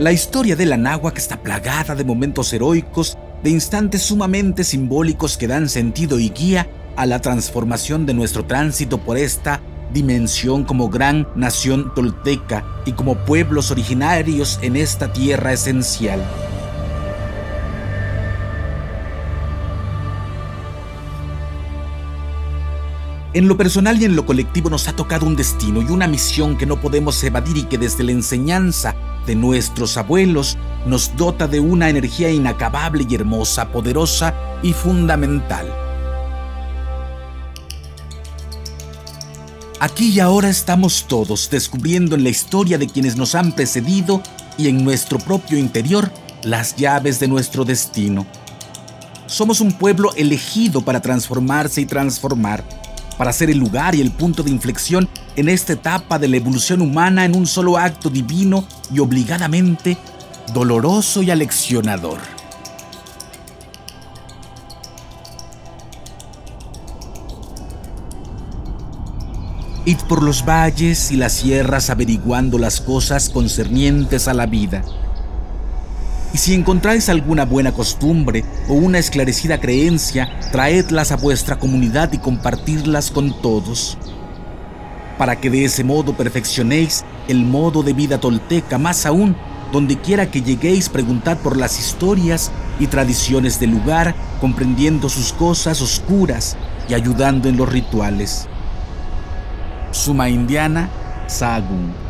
La historia de la náhuac está plagada de momentos heroicos, de instantes sumamente simbólicos que dan sentido y guía a la transformación de nuestro tránsito por esta dimensión como gran nación tolteca y como pueblos originarios en esta tierra esencial. En lo personal y en lo colectivo nos ha tocado un destino y una misión que no podemos evadir y que desde la enseñanza de nuestros abuelos nos dota de una energía inacabable y hermosa, poderosa y fundamental. Aquí y ahora estamos todos descubriendo en la historia de quienes nos han precedido y en nuestro propio interior las llaves de nuestro destino. Somos un pueblo elegido para transformarse y transformar para ser el lugar y el punto de inflexión en esta etapa de la evolución humana en un solo acto divino y obligadamente doloroso y aleccionador. Id por los valles y las sierras averiguando las cosas concernientes a la vida y si encontráis alguna buena costumbre o una esclarecida creencia, traedlas a vuestra comunidad y compartirlas con todos, para que de ese modo perfeccionéis el modo de vida tolteca, más aún, donde quiera que lleguéis, preguntad por las historias y tradiciones del lugar, comprendiendo sus cosas oscuras y ayudando en los rituales. Suma Indiana, Sagun.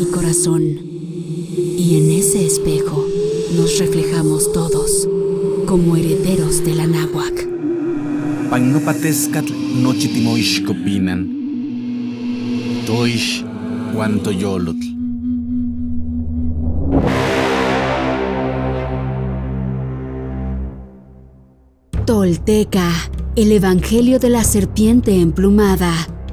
y corazón. Y en ese espejo nos reflejamos todos como herederos de la náhuac. Pagnopatescatl. Toish. Tolteca, el Evangelio de la Serpiente Emplumada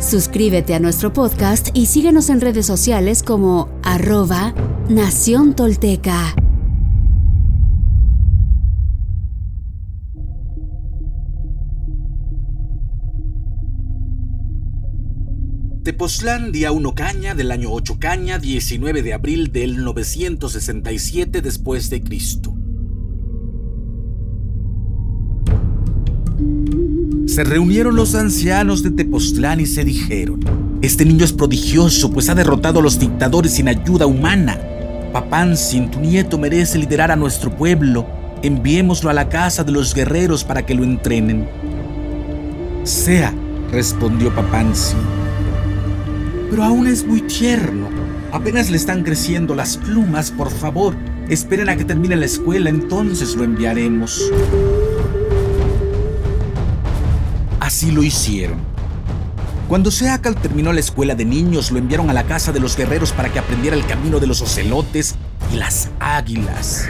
Suscríbete a nuestro podcast y síguenos en redes sociales como arroba Nación Tolteca. Tepoztlán, día 1 Caña del año 8 Caña, 19 de abril del 967 después de Cristo. Se reunieron los ancianos de Tepoztlán y se dijeron, este niño es prodigioso, pues ha derrotado a los dictadores sin ayuda humana. Papansin, tu nieto merece liderar a nuestro pueblo. Enviémoslo a la casa de los guerreros para que lo entrenen. Sea, respondió Papansin. Pero aún es muy tierno. Apenas le están creciendo las plumas, por favor. Esperen a que termine la escuela, entonces lo enviaremos. Así lo hicieron. Cuando Seacal terminó la escuela de niños, lo enviaron a la casa de los guerreros para que aprendiera el camino de los ocelotes y las águilas.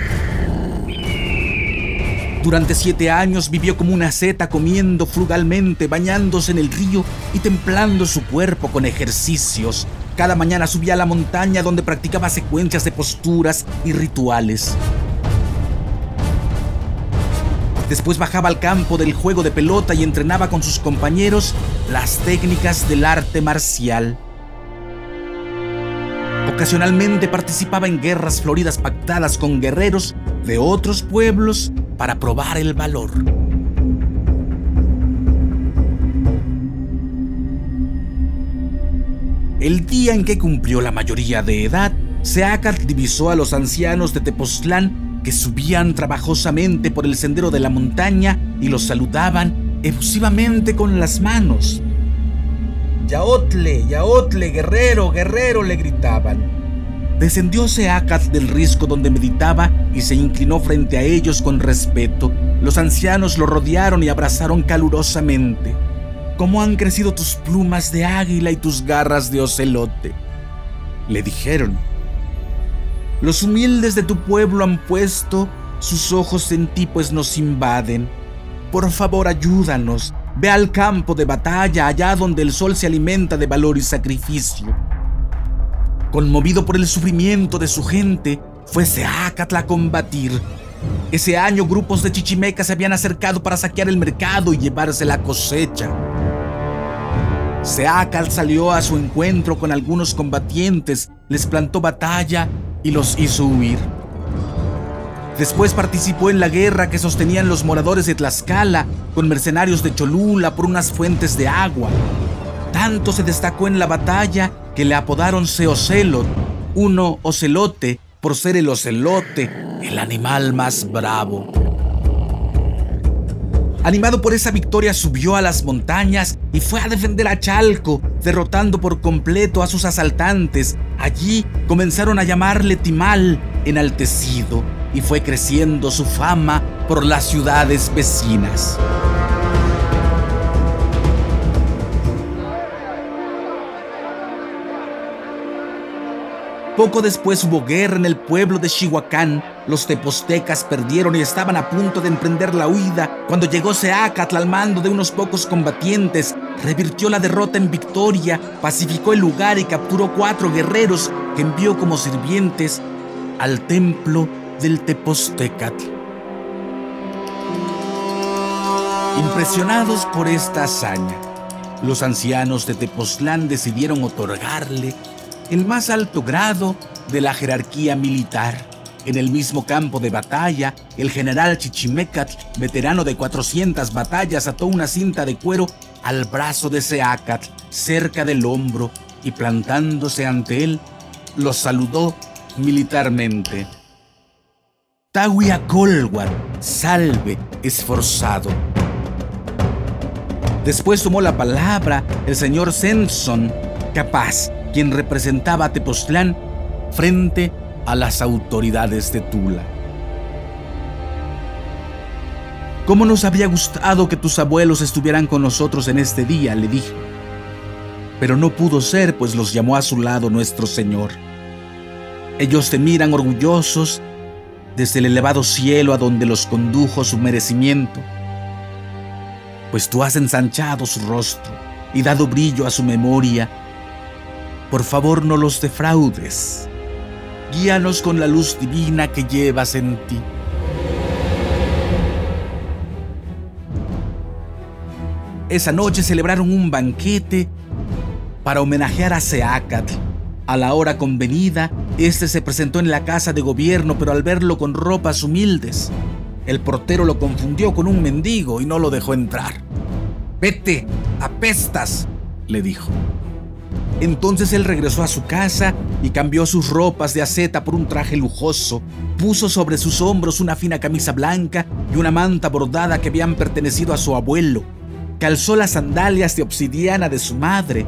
Durante siete años vivió como una seta comiendo frugalmente, bañándose en el río y templando su cuerpo con ejercicios. Cada mañana subía a la montaña donde practicaba secuencias de posturas y rituales. Después bajaba al campo del juego de pelota y entrenaba con sus compañeros las técnicas del arte marcial. Ocasionalmente participaba en guerras floridas pactadas con guerreros de otros pueblos para probar el valor. El día en que cumplió la mayoría de edad, Seacat divisó a los ancianos de Tepoztlán que subían trabajosamente por el sendero de la montaña y los saludaban efusivamente con las manos. Yaotle, Yaotle, guerrero, guerrero, le gritaban. Descendió Seacat del risco donde meditaba y se inclinó frente a ellos con respeto. Los ancianos lo rodearon y abrazaron calurosamente. ¿Cómo han crecido tus plumas de águila y tus garras de ocelote? Le dijeron. Los humildes de tu pueblo han puesto sus ojos en ti, pues nos invaden. Por favor, ayúdanos. Ve al campo de batalla, allá donde el sol se alimenta de valor y sacrificio. Conmovido por el sufrimiento de su gente, fue Seacatl a combatir. Ese año grupos de chichimecas se habían acercado para saquear el mercado y llevarse la cosecha. Seacatl salió a su encuentro con algunos combatientes, les plantó batalla y los hizo huir. Después participó en la guerra que sostenían los moradores de Tlaxcala con mercenarios de Cholula por unas fuentes de agua. Tanto se destacó en la batalla que le apodaron Seocelot, uno ocelote por ser el ocelote, el animal más bravo. Animado por esa victoria subió a las montañas y fue a defender a Chalco, derrotando por completo a sus asaltantes. Allí comenzaron a llamarle Timal, enaltecido, y fue creciendo su fama por las ciudades vecinas. Poco después hubo guerra en el pueblo de Chihuacán. Los tepostecas perdieron y estaban a punto de emprender la huida cuando llegó Seacatl al mando de unos pocos combatientes. Revirtió la derrota en victoria, pacificó el lugar y capturó cuatro guerreros que envió como sirvientes al templo del Tepostecatl. Impresionados por esta hazaña, los ancianos de Tepoztlán decidieron otorgarle el más alto grado de la jerarquía militar. En el mismo campo de batalla, el general Chichimecatl, veterano de 400 batallas, ató una cinta de cuero al brazo de Seacatl, cerca del hombro, y plantándose ante él, lo saludó militarmente. Tahuiacolwan, salve, esforzado. Después tomó la palabra el señor Senson, capaz quien representaba a Tepoztlán frente a las autoridades de Tula. ¿Cómo nos había gustado que tus abuelos estuvieran con nosotros en este día? le dije. Pero no pudo ser, pues los llamó a su lado nuestro Señor. Ellos te miran orgullosos desde el elevado cielo a donde los condujo su merecimiento, pues tú has ensanchado su rostro y dado brillo a su memoria por favor no los defraudes. Guíanos con la luz divina que llevas en ti. Esa noche celebraron un banquete para homenajear a Seacatl. A la hora convenida, este se presentó en la casa de gobierno, pero al verlo con ropas humildes, el portero lo confundió con un mendigo y no lo dejó entrar. Vete, apestas, le dijo. Entonces él regresó a su casa y cambió sus ropas de aceta por un traje lujoso. Puso sobre sus hombros una fina camisa blanca y una manta bordada que habían pertenecido a su abuelo. Calzó las sandalias de obsidiana de su madre,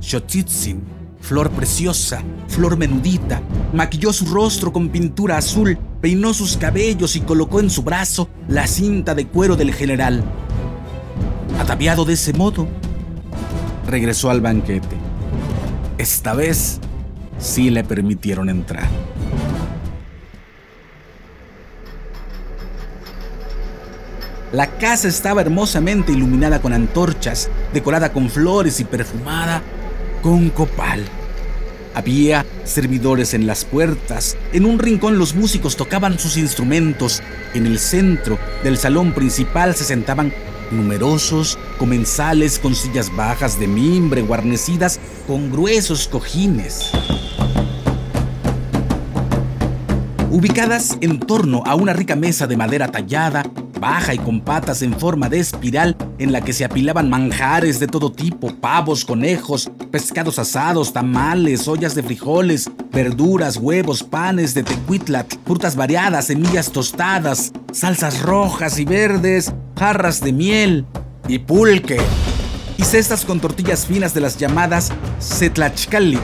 Xochitzin, flor preciosa, flor menudita. Maquilló su rostro con pintura azul, peinó sus cabellos y colocó en su brazo la cinta de cuero del general. Ataviado de ese modo, regresó al banquete. Esta vez sí le permitieron entrar. La casa estaba hermosamente iluminada con antorchas, decorada con flores y perfumada con copal. Había servidores en las puertas, en un rincón los músicos tocaban sus instrumentos, en el centro del salón principal se sentaban numerosos comensales con sillas bajas de mimbre guarnecidas con gruesos cojines. Ubicadas en torno a una rica mesa de madera tallada, baja y con patas en forma de espiral en la que se apilaban manjares de todo tipo, pavos, conejos, pescados asados, tamales, ollas de frijoles, verduras, huevos, panes de tecuitlat, frutas variadas, semillas tostadas, salsas rojas y verdes, jarras de miel y pulque. Y cestas con tortillas finas de las llamadas setlachcali,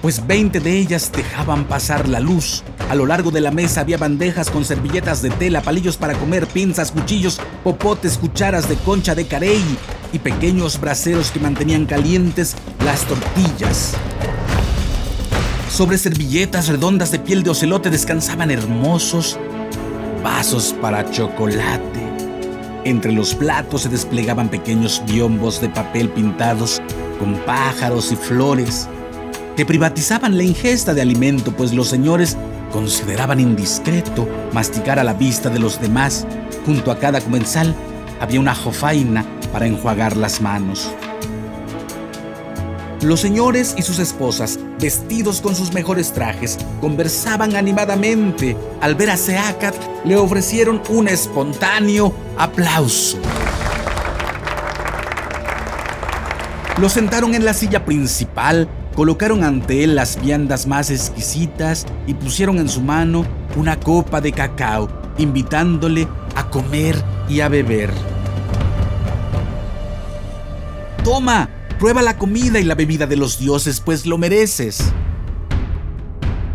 pues 20 de ellas dejaban pasar la luz. A lo largo de la mesa había bandejas con servilletas de tela, palillos para comer, pinzas, cuchillos, popotes, cucharas de concha de carey y pequeños braseros que mantenían calientes las tortillas. Sobre servilletas redondas de piel de ocelote descansaban hermosos vasos para chocolate. Entre los platos se desplegaban pequeños biombos de papel pintados con pájaros y flores que privatizaban la ingesta de alimento, pues los señores consideraban indiscreto masticar a la vista de los demás. Junto a cada comensal había una jofaina para enjuagar las manos. Los señores y sus esposas, vestidos con sus mejores trajes, conversaban animadamente. Al ver a Seacat, le ofrecieron un espontáneo aplauso. Lo sentaron en la silla principal Colocaron ante él las viandas más exquisitas y pusieron en su mano una copa de cacao, invitándole a comer y a beber. Toma, prueba la comida y la bebida de los dioses, pues lo mereces.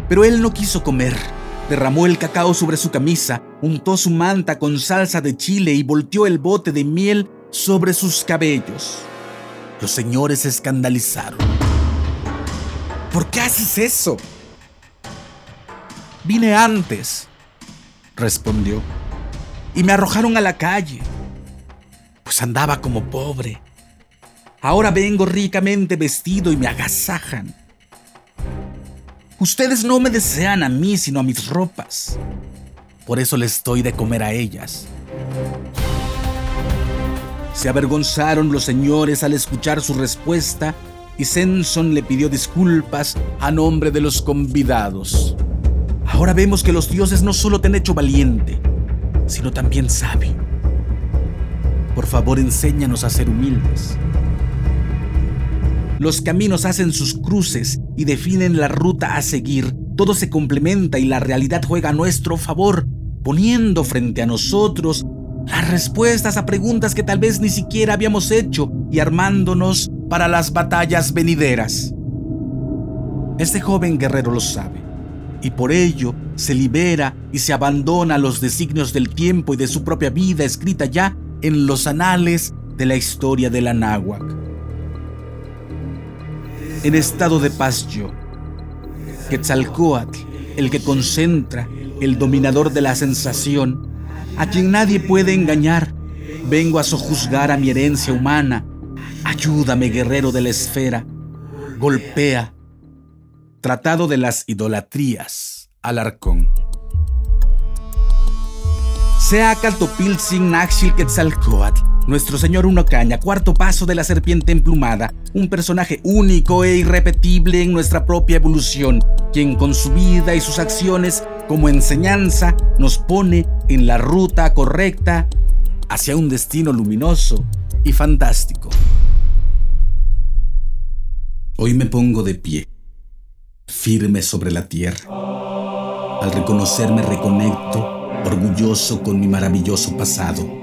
Pero él no quiso comer. Derramó el cacao sobre su camisa, untó su manta con salsa de chile y volteó el bote de miel sobre sus cabellos. Los señores se escandalizaron. ¿Por qué haces eso? Vine antes, respondió, y me arrojaron a la calle, pues andaba como pobre. Ahora vengo ricamente vestido y me agasajan. Ustedes no me desean a mí, sino a mis ropas. Por eso les doy de comer a ellas. Se avergonzaron los señores al escuchar su respuesta y Senson le pidió disculpas a nombre de los convidados. Ahora vemos que los dioses no solo te han hecho valiente, sino también sabio. Por favor, enséñanos a ser humildes. Los caminos hacen sus cruces y definen la ruta a seguir. Todo se complementa y la realidad juega a nuestro favor, poniendo frente a nosotros las respuestas a preguntas que tal vez ni siquiera habíamos hecho y armándonos para las batallas venideras. Este joven guerrero lo sabe y por ello se libera y se abandona a los designios del tiempo y de su propia vida escrita ya en los anales de la historia de la. En estado de paz yo, Quetzalcoatl, el que concentra, el dominador de la sensación, a quien nadie puede engañar, vengo a sojuzgar a mi herencia humana Ayúdame, guerrero de la esfera. Golpea. Tratado de las idolatrías. Alarcón. Sea Caltopilzin Naxil Quetzalcoatl, nuestro señor Uno Caña, cuarto paso de la serpiente emplumada, un personaje único e irrepetible en nuestra propia evolución, quien con su vida y sus acciones como enseñanza nos pone en la ruta correcta hacia un destino luminoso y fantástico. Hoy me pongo de pie, firme sobre la tierra. Al reconocerme reconecto, orgulloso con mi maravilloso pasado.